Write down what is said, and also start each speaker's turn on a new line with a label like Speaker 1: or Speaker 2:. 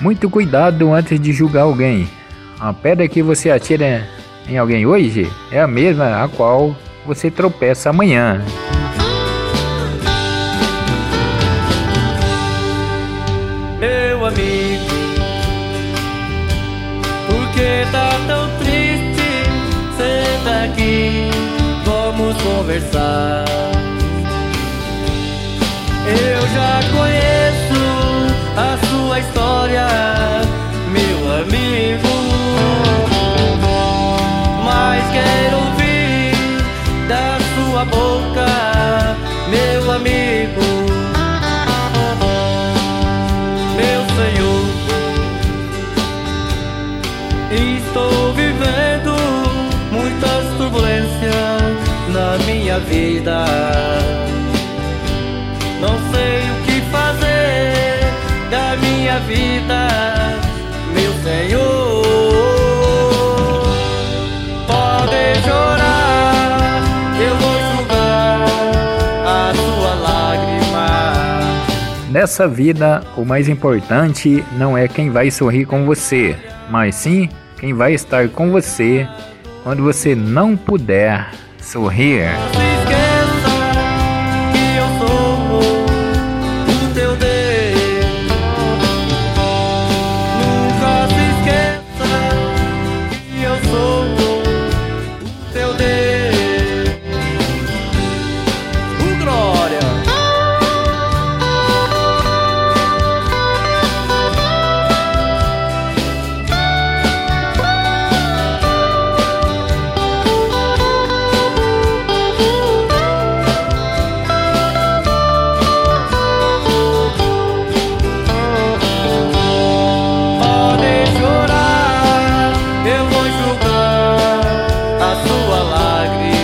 Speaker 1: Muito cuidado antes de julgar alguém. A pedra que você atira em alguém hoje é a mesma a qual você tropeça amanhã.
Speaker 2: Meu amigo, por que tá tão triste? Senta aqui, vamos conversar. Eu já conheço estou vivendo muitas turbulências na minha vida. Não sei o que fazer da minha vida, meu Senhor. Pode chorar, eu vou enxugar a sua lágrima.
Speaker 1: Nessa vida, o mais importante não é quem vai sorrir com você, mas sim quem vai estar com você quando você não puder sorrir.
Speaker 2: tua lágrima.